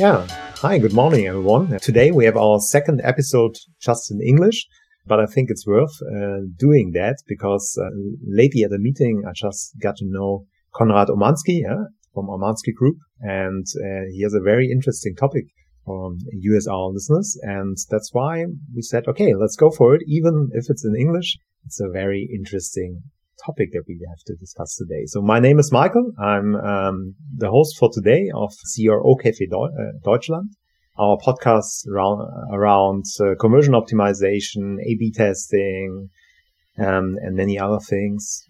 Yeah. Hi, good morning, everyone. Today we have our second episode just in English, but I think it's worth uh, doing that because uh, lately at a meeting I just got to know Conrad Omansky yeah, from Omansky Group, and uh, he has a very interesting topic for USR listeners, and that's why we said, okay, let's go for it, even if it's in English. It's a very interesting topic that we have to discuss today. So my name is Michael. I'm um, the host for today of CRO Cafe uh, Deutschland, our podcast around, around uh, conversion optimization, A/B testing, um, and many other things.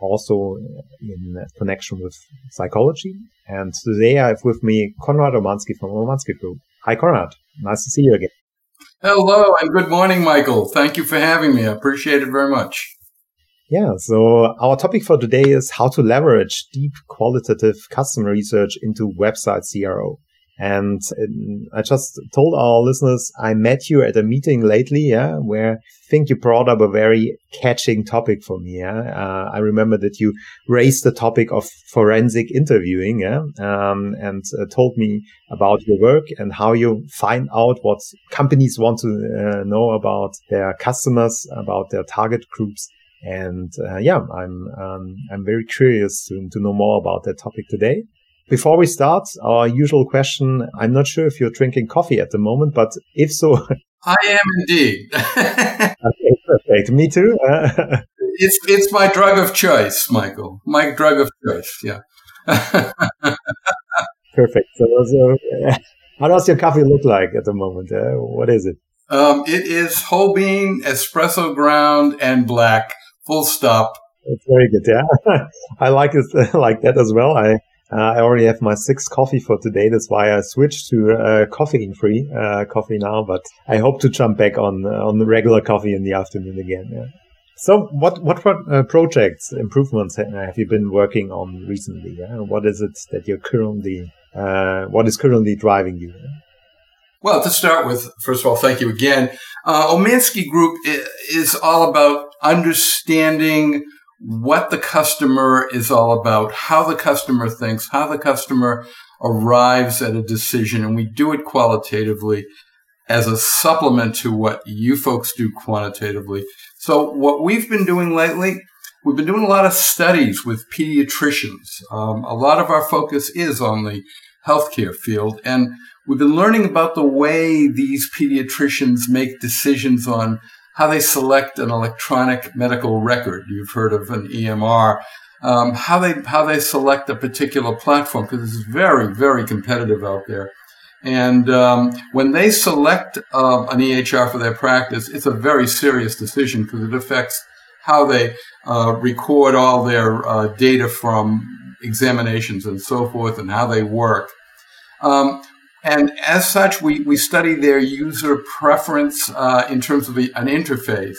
Also in connection with psychology. And today I have with me Conrad Omansky from Omansky Group. Hi, Conrad. Nice to see you again. Hello and good morning, Michael. Thank you for having me. I appreciate it very much. Yeah. So our topic for today is how to leverage deep qualitative customer research into website CRO. And I just told our listeners, I met you at a meeting lately, yeah, where I think you brought up a very catching topic for me. Yeah. Uh, I remember that you raised the topic of forensic interviewing, yeah, um, and uh, told me about your work and how you find out what companies want to uh, know about their customers, about their target groups. And uh, yeah, I'm um, I'm very curious to, to know more about that topic today. Before we start, our usual question: I'm not sure if you're drinking coffee at the moment, but if so, I am indeed. okay, perfect. Me too. it's it's my drug of choice, Michael. My drug of choice. Yeah. perfect. So, so how does your coffee look like at the moment? Uh, what is it? Um, it is whole bean, espresso ground, and black Full stop. It's very good. Yeah, I like it like that as well. I uh, I already have my sixth coffee for today. That's why I switched to uh, caffeine free uh, coffee now. But I hope to jump back on on the regular coffee in the afternoon again. Yeah. So, what what uh, projects improvements have you been working on recently? Yeah? What is it that you're currently uh, what is currently driving you? Well, to start with, first of all, thank you again. Uh, Omansky Group is all about understanding what the customer is all about, how the customer thinks, how the customer arrives at a decision, and we do it qualitatively as a supplement to what you folks do quantitatively. So what we've been doing lately, we've been doing a lot of studies with pediatricians. Um, a lot of our focus is on the healthcare field, and we've been learning about the way these pediatricians make decisions on how they select an electronic medical record. You've heard of an EMR. Um, how they how they select a particular platform because it's very very competitive out there. And um, when they select uh, an EHR for their practice, it's a very serious decision because it affects how they uh, record all their uh, data from examinations and so forth and how they work. Um, and as such, we, we study their user preference uh, in terms of an interface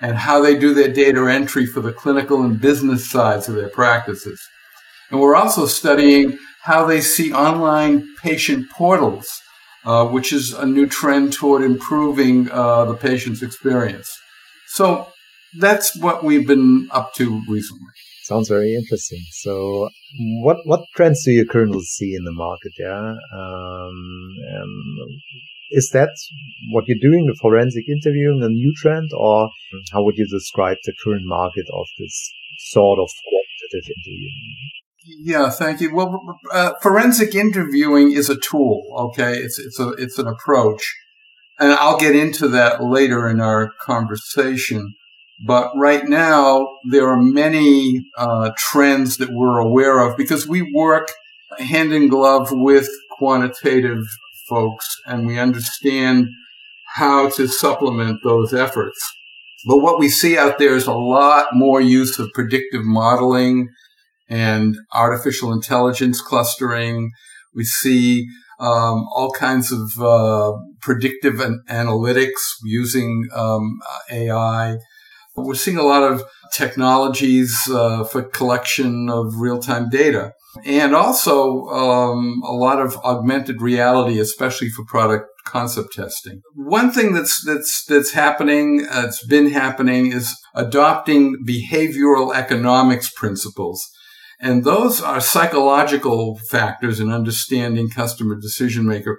and how they do their data entry for the clinical and business sides of their practices. And we're also studying how they see online patient portals, uh, which is a new trend toward improving uh, the patient's experience. So that's what we've been up to recently. Sounds very interesting. So, what what trends do you currently see in the market? Yeah, um, is that what you're doing, the forensic interviewing, a new trend, or how would you describe the current market of this sort of quantitative interviewing? Yeah, thank you. Well, uh, forensic interviewing is a tool. Okay, it's it's a it's an approach, and I'll get into that later in our conversation. But right now, there are many uh, trends that we're aware of because we work hand in glove with quantitative folks and we understand how to supplement those efforts. But what we see out there is a lot more use of predictive modeling and artificial intelligence clustering. We see um, all kinds of uh, predictive an- analytics using um, AI. We're seeing a lot of technologies uh, for collection of real-time data, and also um, a lot of augmented reality, especially for product concept testing. One thing that's that's that's happening, uh, it's been happening, is adopting behavioral economics principles. And those are psychological factors in understanding customer decision maker.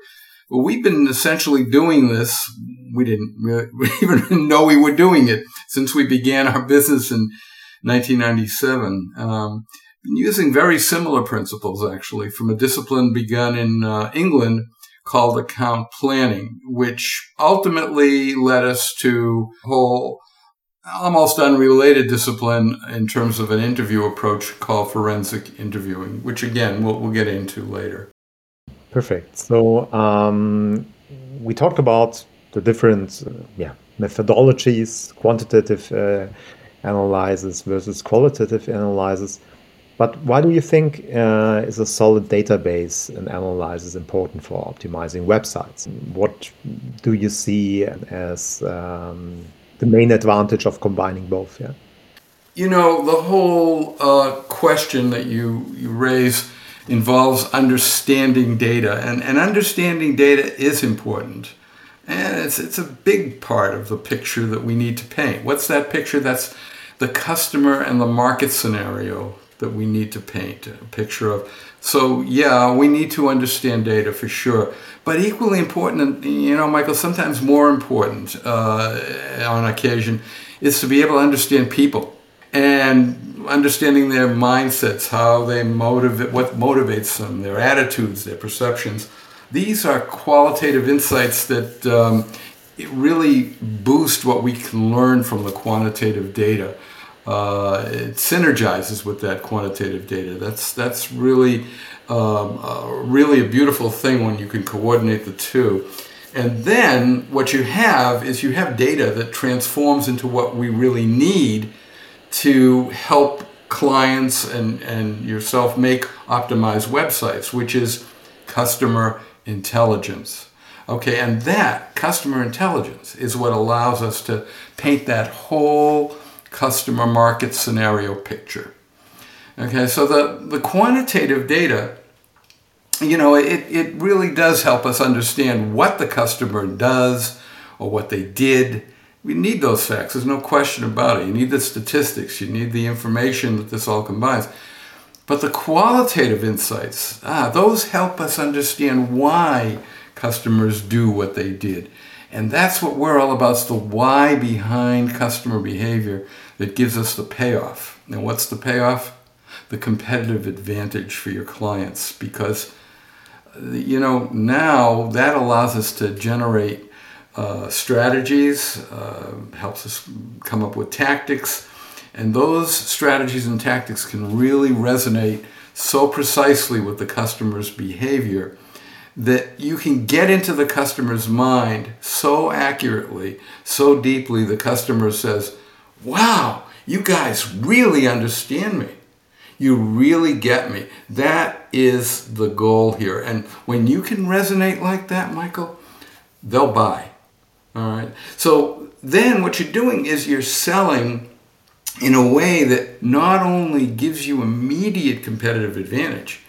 Well, we've been essentially doing this. We didn't we even know we were doing it since we began our business in 1997. Um, using very similar principles, actually, from a discipline begun in uh, England called account planning, which ultimately led us to a whole almost unrelated discipline in terms of an interview approach called forensic interviewing, which again, we'll, we'll get into later. Perfect. So um, we talked about the different uh, yeah, methodologies, quantitative uh, analysis versus qualitative analysis. But why do you think uh, is a solid database and analysis important for optimizing websites? What do you see as um, the main advantage of combining both? Yeah. You know, the whole uh, question that you, you raise involves understanding data, and, and understanding data is important. And it's, it's a big part of the picture that we need to paint. What's that picture? That's the customer and the market scenario that we need to paint a picture of. So, yeah, we need to understand data for sure. But equally important, and you know, Michael, sometimes more important uh, on occasion, is to be able to understand people and understanding their mindsets, how they motivate, what motivates them, their attitudes, their perceptions. These are qualitative insights that um, really boost what we can learn from the quantitative data uh, it synergizes with that quantitative data. That's that's really um, uh, really a beautiful thing when you can coordinate the two. And then what you have is you have data that transforms into what we really need to help clients and, and yourself make optimized websites, which is customer intelligence. Okay, and that customer intelligence is what allows us to paint that whole customer market scenario picture. Okay, so the, the quantitative data, you know, it, it really does help us understand what the customer does or what they did. We need those facts, there's no question about it. You need the statistics, you need the information that this all combines. But the qualitative insights, ah, those help us understand why customers do what they did. And that's what we're all about. It's the why behind customer behavior that gives us the payoff. And what's the payoff? The competitive advantage for your clients because you know now that allows us to generate uh, strategies, uh, helps us come up with tactics, and those strategies and tactics can really resonate so precisely with the customer's behavior that you can get into the customer's mind so accurately, so deeply, the customer says, Wow, you guys really understand me. You really get me. That is the goal here. And when you can resonate like that, Michael, they'll buy. All right. So then what you're doing is you're selling in a way that not only gives you immediate competitive advantage,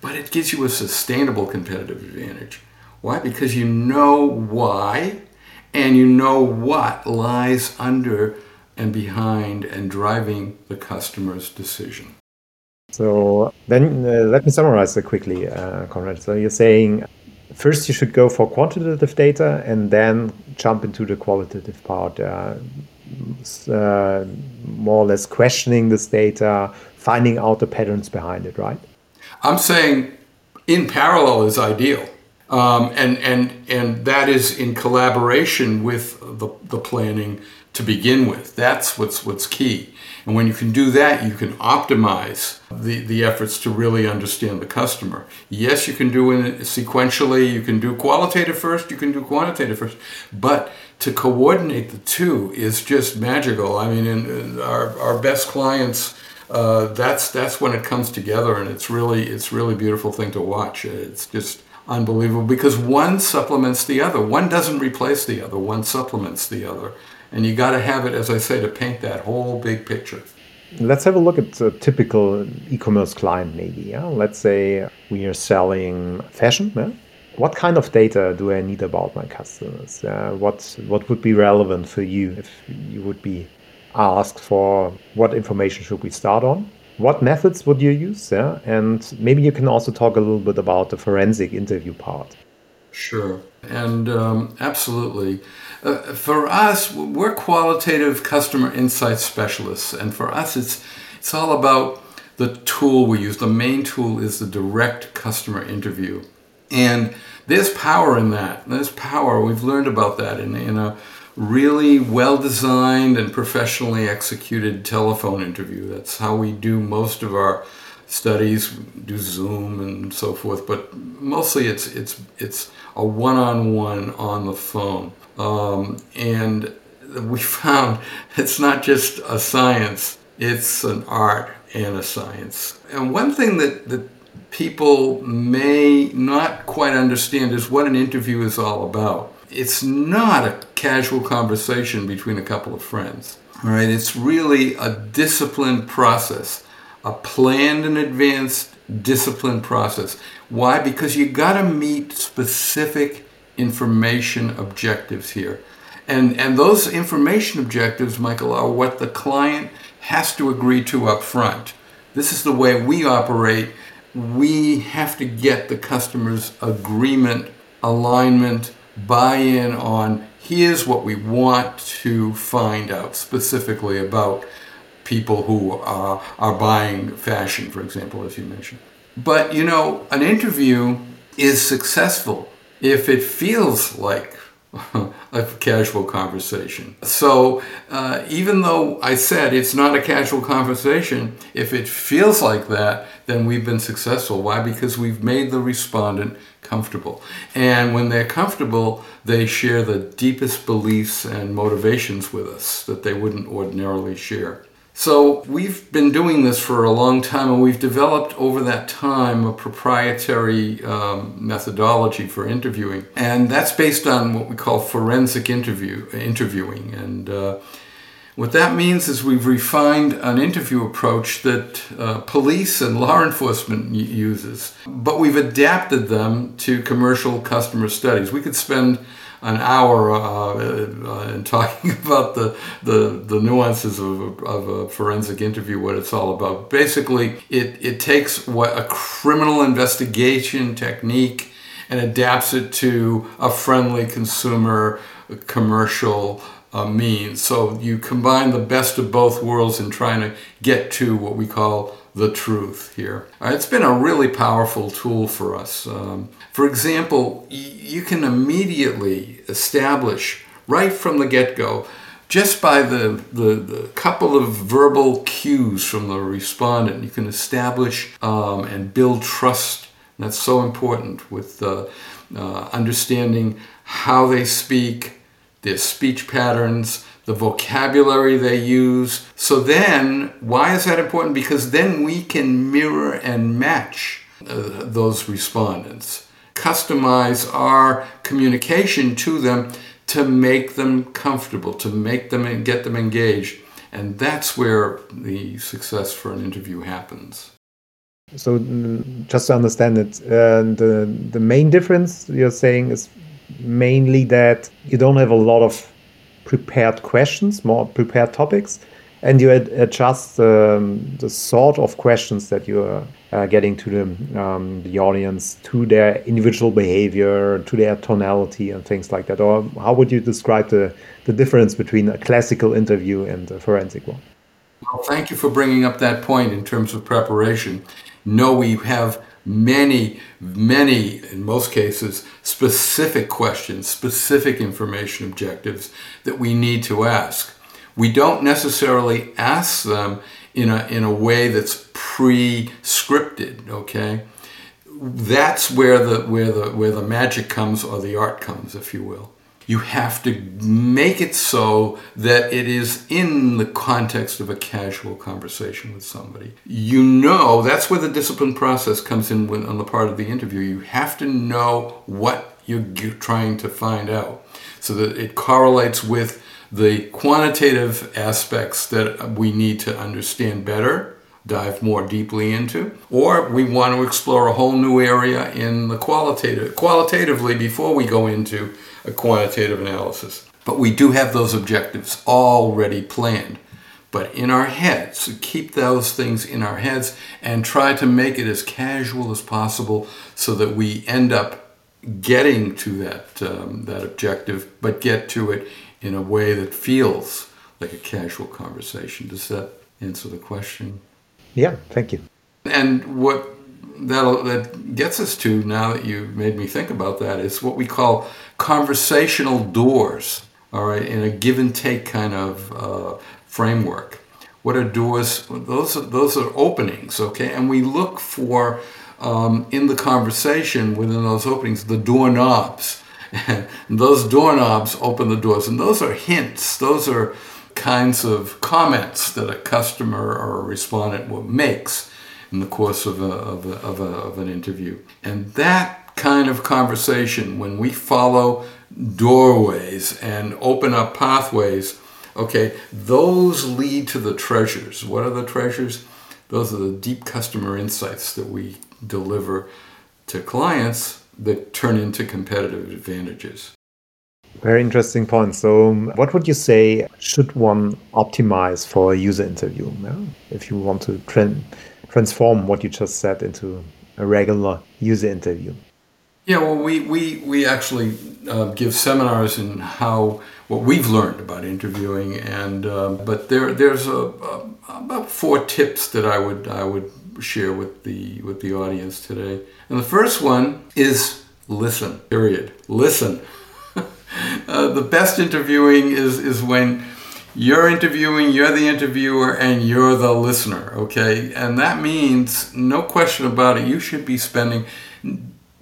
but it gives you a sustainable competitive advantage. Why? Because you know why and you know what lies under and behind and driving the customer's decision. So then uh, let me summarize it quickly, uh, Conrad. So you're saying first you should go for quantitative data and then jump into the qualitative part, uh, uh more or less questioning this data, finding out the patterns behind it, right? I'm saying in parallel is ideal. Um, and, and, and that is in collaboration with the, the planning to begin with. That's what's, what's key. And when you can do that, you can optimize the, the efforts to really understand the customer. Yes, you can do it sequentially, you can do qualitative first, you can do quantitative first, but to coordinate the two is just magical. I mean, in, in our, our best clients uh, that's that's when it comes together, and it's really it's really beautiful thing to watch. It's just unbelievable because one supplements the other. One doesn't replace the other. One supplements the other, and you got to have it, as I say, to paint that whole big picture. Let's have a look at a typical e-commerce client, maybe. Yeah? Let's say we are selling fashion. Yeah? What kind of data do I need about my customers? Uh, what what would be relevant for you if you would be asked for what information should we start on, what methods would you use? Yeah? And maybe you can also talk a little bit about the forensic interview part. Sure. And um, absolutely. Uh, for us, we're qualitative customer insight specialists. And for us, it's, it's all about the tool we use. The main tool is the direct customer interview. And there's power in that. There's power. We've learned about that in, in a really well designed and professionally executed telephone interview. That's how we do most of our studies, do Zoom and so forth, but mostly it's it's it's a one on one on the phone. Um, and we found it's not just a science, it's an art and a science. And one thing that, that people may not quite understand is what an interview is all about. It's not a casual conversation between a couple of friends. All right, it's really a disciplined process, a planned and advanced disciplined process. Why? Because you got to meet specific information objectives here. And, and those information objectives, Michael, are what the client has to agree to up front. This is the way we operate. We have to get the customer's agreement, alignment, buy in on here's what we want to find out specifically about people who are, are buying fashion, for example, as you mentioned. But you know, an interview is successful if it feels like a casual conversation. So uh, even though I said it's not a casual conversation, if it feels like that, then we've been successful. Why? Because we've made the respondent comfortable. And when they're comfortable, they share the deepest beliefs and motivations with us that they wouldn't ordinarily share. So we've been doing this for a long time, and we've developed over that time a proprietary um, methodology for interviewing, and that's based on what we call forensic interview interviewing. And uh, what that means is we've refined an interview approach that uh, police and law enforcement uses, but we've adapted them to commercial customer studies. We could spend an hour uh, uh, in talking about the, the, the nuances of a, of a, forensic interview, what it's all about. Basically, it, it takes what a criminal investigation technique and adapts it to a friendly consumer commercial uh, means. So you combine the best of both worlds in trying to get to what we call the truth here. Uh, it's been a really powerful tool for us. Um, for example, y- you can immediately establish right from the get go, just by the, the, the, couple of verbal cues from the respondent, you can establish um, and build trust. That's so important with uh, uh, understanding how they speak, their speech patterns, the vocabulary they use. So then, why is that important? Because then we can mirror and match uh, those respondents, customize our communication to them to make them comfortable, to make them and get them engaged. And that's where the success for an interview happens. So, mm, just to understand it, uh, the the main difference you're saying is mainly that you don't have a lot of prepared questions, more prepared topics, and you ad adjust um, the sort of questions that you are uh, getting to the, um, the audience, to their individual behavior, to their tonality, and things like that. Or how would you describe the, the difference between a classical interview and a forensic one? Well, thank you for bringing up that point in terms of preparation. No, we have many, many, in most cases, specific questions, specific information objectives that we need to ask. We don't necessarily ask them in a, in a way that's pre-scripted, okay? That's where the, where, the, where the magic comes or the art comes, if you will you have to make it so that it is in the context of a casual conversation with somebody. You know, that's where the discipline process comes in when, on the part of the interview. You have to know what you're trying to find out so that it correlates with the quantitative aspects that we need to understand better dive more deeply into, or we want to explore a whole new area in the qualitative qualitatively before we go into a quantitative analysis. But we do have those objectives already planned. but in our heads. Keep those things in our heads and try to make it as casual as possible so that we end up getting to that um, that objective, but get to it in a way that feels like a casual conversation. Does that answer the question? Yeah, thank you. And what that that gets us to now that you made me think about that is what we call conversational doors. All right, in a give and take kind of uh, framework. What are doors? Those are, those are openings, okay? And we look for um, in the conversation within those openings the doorknobs. And those doorknobs open the doors, and those are hints. Those are kinds of comments that a customer or a respondent makes in the course of, a, of, a, of, a, of an interview. And that kind of conversation, when we follow doorways and open up pathways, okay, those lead to the treasures. What are the treasures? Those are the deep customer insights that we deliver to clients that turn into competitive advantages. Very interesting point. So, um, what would you say should one optimize for a user interview yeah? if you want to tra transform what you just said into a regular user interview? Yeah, well, we, we, we actually uh, give seminars in how what we've learned about interviewing, and uh, but there there's a, a, about four tips that I would I would share with the with the audience today. And the first one is listen. Period. Listen. Uh, the best interviewing is is when you're interviewing, you're the interviewer, and you're the listener. Okay, and that means no question about it. You should be spending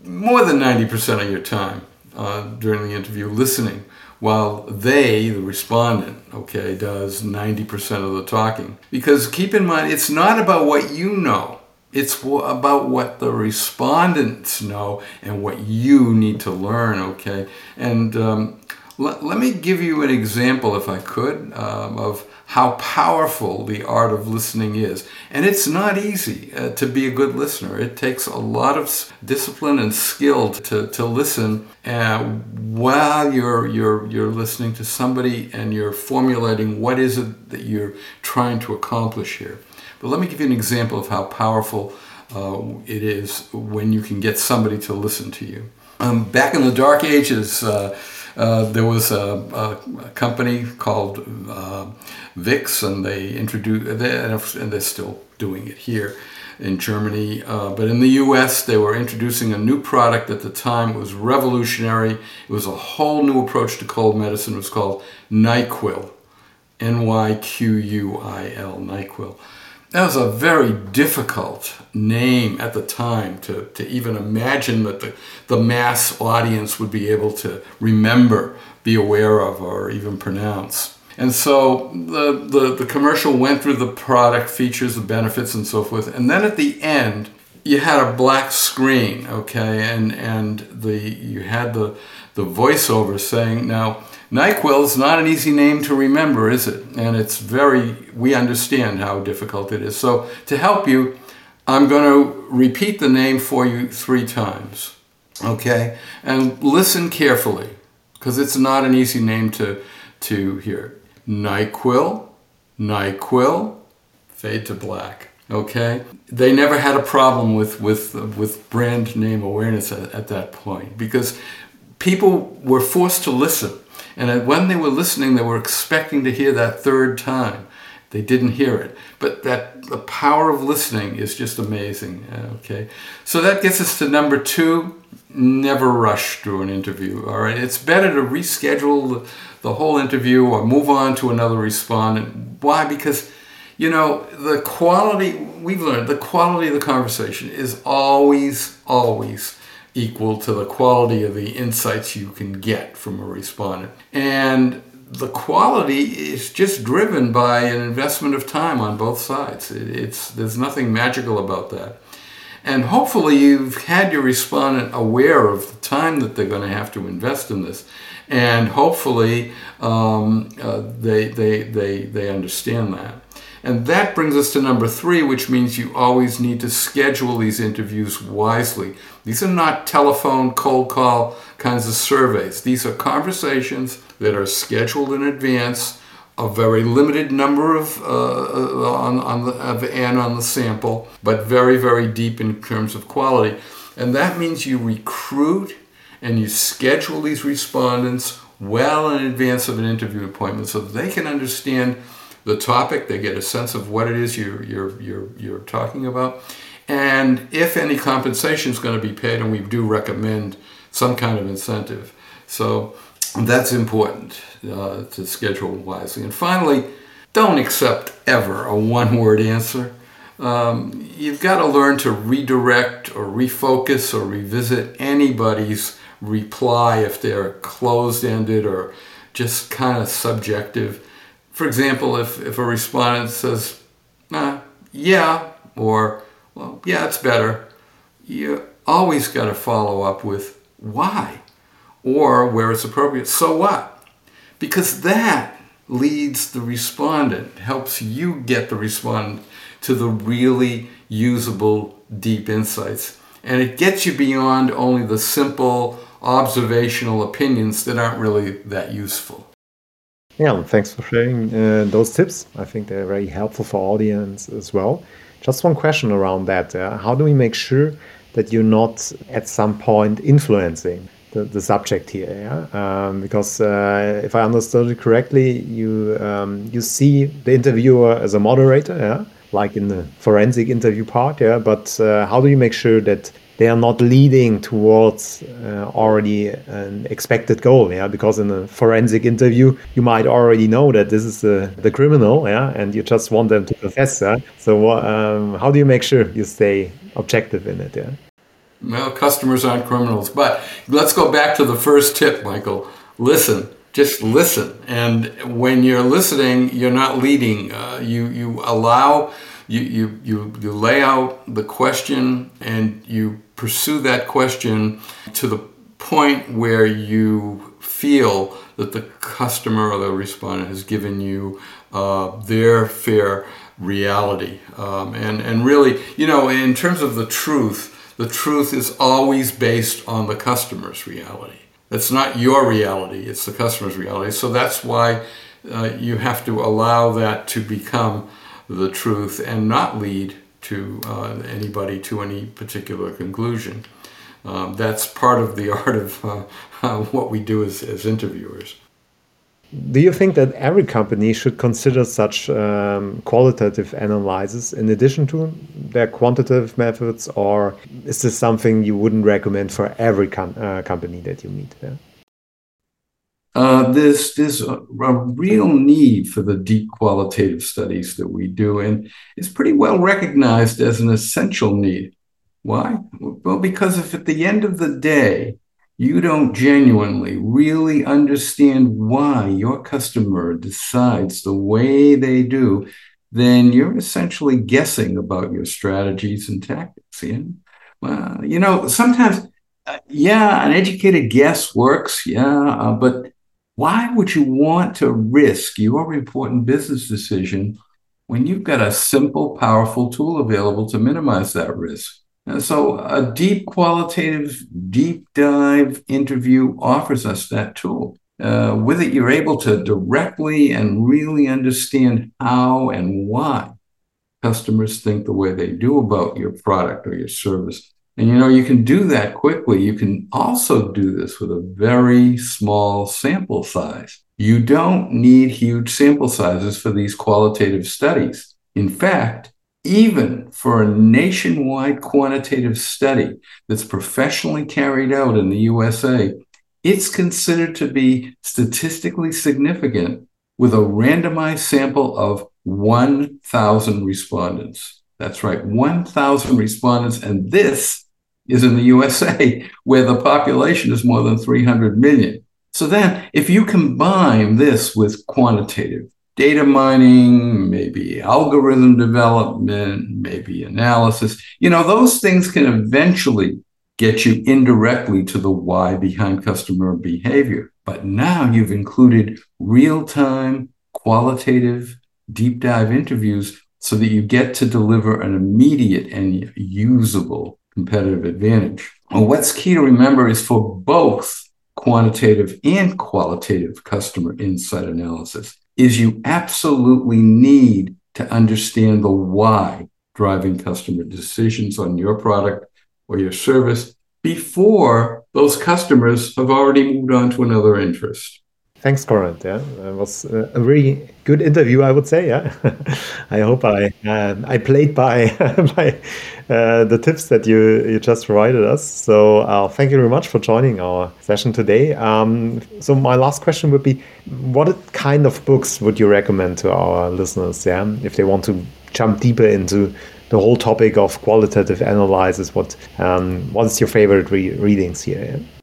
more than ninety percent of your time uh, during the interview listening while they, the respondent, okay, does 90% of the talking. Because keep in mind, it's not about what you know, it's about what the respondents know and what you need to learn, okay? And um, let, let me give you an example, if I could, um, of how powerful the art of listening is. And it's not easy uh, to be a good listener. It takes a lot of discipline and skill to, to listen uh, while you're, you're, you're listening to somebody and you're formulating what is it that you're trying to accomplish here. But let me give you an example of how powerful uh, it is when you can get somebody to listen to you. Um, back in the dark ages, uh, uh, there was a, a, a company called uh, Vicks, and they introduced, and they're still doing it here in Germany. Uh, but in the US, they were introducing a new product at the time. It was revolutionary. It was a whole new approach to cold medicine. It was called NyQuil. N Y Q U I L, NyQuil. That was a very difficult name at the time to, to even imagine that the, the mass audience would be able to remember, be aware of, or even pronounce. And so the, the, the commercial went through the product features, the benefits, and so forth. And then at the end, you had a black screen, okay, and, and the, you had the, the voiceover saying, now, NyQuil is not an easy name to remember, is it? And it's very, we understand how difficult it is. So to help you, I'm going to repeat the name for you three times. Okay? And listen carefully, because it's not an easy name to, to hear. NyQuil, NyQuil, fade to black. Okay? They never had a problem with, with, with brand name awareness at, at that point because people were forced to listen and when they were listening, they were expecting to hear that third time. They didn't hear it. But that the power of listening is just amazing. Uh, okay. So that gets us to number two. Never rush through an interview. All right. It's better to reschedule the, the whole interview or move on to another respondent. Why? Because you know, the quality, we've learned, the quality of the conversation is always, always equal to the quality of the insights you can get from a respondent. And the quality is just driven by an investment of time on both sides. It's, there's nothing magical about that. And hopefully, you've had your respondent aware of the time that they're going to have to invest in this. And hopefully, um, uh, they, they, they, they understand that. And that brings us to number three, which means you always need to schedule these interviews wisely. These are not telephone, cold call kinds of surveys. These are conversations that are scheduled in advance a very limited number of uh, on, on the of n on the sample, but very very deep in terms of quality, and that means you recruit and you schedule these respondents well in advance of an interview appointment so they can understand the topic, they get a sense of what it is you're you're you're, you're talking about, and if any compensation is going to be paid, and we do recommend some kind of incentive. So that's important uh, to schedule wisely. And finally, don't accept ever a one word answer. Um, you've got to learn to redirect or refocus or revisit anybody's reply if they're closed ended or just kind of subjective. For example, if, if a respondent says, nah, yeah, or well, yeah, it's better, you always got to follow up with why or where it's appropriate, so what? Because that leads the respondent, helps you get the respondent to the really usable deep insights. And it gets you beyond only the simple observational opinions that aren't really that useful. Yeah, thanks for sharing uh, those tips. I think they're very helpful for audience as well. Just one question around that. Uh, how do we make sure that you're not at some point influencing the, the subject here, yeah? Um, because uh, if I understood it correctly, you um, you see the interviewer as a moderator, yeah, like in the forensic interview part, yeah. But uh, how do you make sure that they are not leading towards uh, already an expected goal, yeah? Because in a forensic interview, you might already know that this is the the criminal, yeah, and you just want them to confess, yeah. So um, how do you make sure you stay objective in it, yeah? Well, customers aren't criminals. But let's go back to the first tip, Michael. Listen. Just listen. And when you're listening, you're not leading. Uh, you, you allow, you, you, you, you lay out the question and you pursue that question to the point where you feel that the customer or the respondent has given you uh, their fair reality. Um, and, and really, you know, in terms of the truth, the truth is always based on the customer's reality. It's not your reality, it's the customer's reality. So that's why uh, you have to allow that to become the truth and not lead to uh, anybody to any particular conclusion. Um, that's part of the art of uh, what we do as, as interviewers. Do you think that every company should consider such um, qualitative analysis in addition to their quantitative methods, or is this something you wouldn't recommend for every com uh, company that you meet? Yeah? Uh, there's there's a, a, real need for the deep qualitative studies that we do, and it's pretty well recognized as an essential need. Why? Well, because if at the end of the day you don't genuinely really understand why your customer decides the way they do, then you're essentially guessing about your strategies and tactics. And, well, you know, sometimes, uh, yeah, an educated guess works, yeah, uh, but why would you want to risk your important business decision when you've got a simple, powerful tool available to minimize that risk? And so a deep qualitative, deep dive interview offers us that tool. Uh, with it, you're able to directly and really understand how and why customers think the way they do about your product or your service. And you know, you can do that quickly. You can also do this with a very small sample size. You don't need huge sample sizes for these qualitative studies. In fact, even for a nationwide quantitative study that's professionally carried out in the USA, it's considered to be statistically significant with a randomized sample of 1,000 respondents. That's right, 1,000 respondents. And this is in the USA, where the population is more than 300 million. So then, if you combine this with quantitative, data mining, maybe algorithm development, maybe analysis. You know, those things can eventually get you indirectly to the why behind customer behavior. But now you've included real time, qualitative, deep dive interviews so that you get to deliver an immediate and usable competitive advantage. What's key to remember is for both quantitative and qualitative customer insight analysis is you absolutely need to understand the why driving customer decisions on your product or your service before those customers have already moved on to another interest. Thanks, Conrad. Yeah, it was a really good interview, I would say. Yeah, I hope I uh, I played by by uh, the tips that you you just provided us. So uh, thank you very much for joining our session today. Um, so my last question would be, what kind of books would you recommend to our listeners? Yeah, if they want to jump deeper into the whole topic of qualitative analysis, what um, what is your favorite re readings here? Yeah?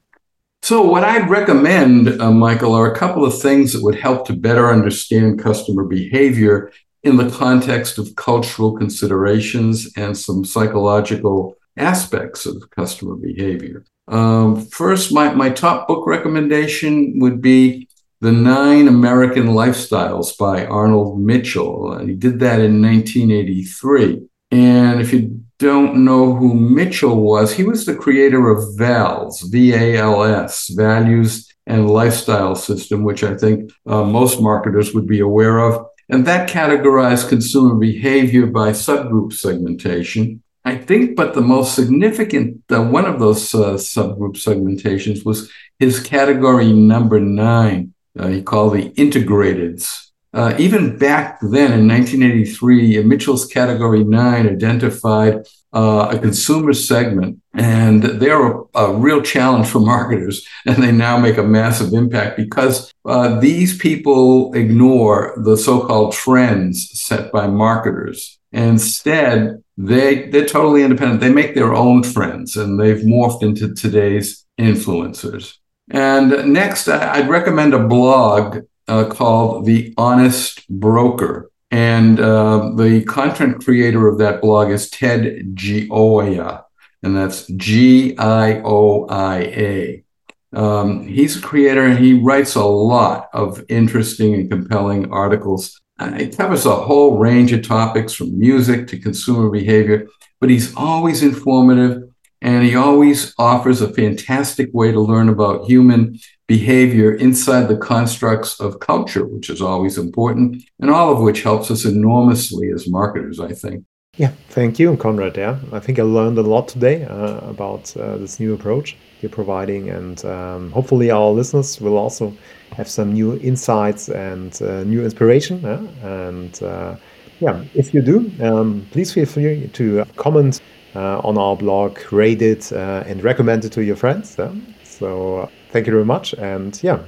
So, what I'd recommend, uh, Michael, are a couple of things that would help to better understand customer behavior in the context of cultural considerations and some psychological aspects of customer behavior. Um, first, my, my top book recommendation would be The Nine American Lifestyles by Arnold Mitchell. He did that in 1983. And if you don't know who Mitchell was, he was the creator of VALS, V A L S, Values and Lifestyle System, which I think uh, most marketers would be aware of. And that categorized consumer behavior by subgroup segmentation. I think, but the most significant, uh, one of those uh, subgroup segmentations was his category number nine. Uh, he called the integrateds. Uh, even back then in 1983, Mitchell's Category 9 identified uh, a consumer segment, and they're a, a, real challenge for marketers, and they now make a massive impact because uh, these people ignore the so-called trends set by marketers. Instead, they they're totally independent. They make their own trends, and they've morphed into today's influencers. And next, I'd recommend a blog uh, called The Honest Broker. And uh, the content creator of that blog is Ted Gioia, and that's G I O I A. Um, he's a creator and he writes a lot of interesting and compelling articles. Uh, it covers a whole range of topics from music to consumer behavior, but he's always informative and he always offers a fantastic way to learn about human behavior inside the constructs of culture, which is always important, and all of which helps us enormously as marketers, I think. Yeah, thank you, Conrad. Yeah, I think I learned a lot today uh, about uh, this new approach you're providing, and um, hopefully our listeners will also have some new insights and uh, new inspiration. And uh, yeah, if you do, um, please feel free to comment uh, on our blog, rate it, uh, and recommend it to your friends. So thank you very much. And yeah,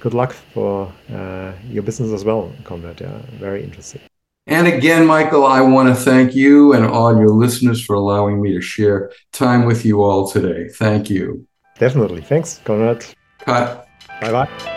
good luck for uh, your business as well, Conrad. Yeah, very interesting. And again, Michael, I want to thank you and all your listeners for allowing me to share time with you all today. Thank you. Definitely. Thanks, Conrad. Cut. Bye bye.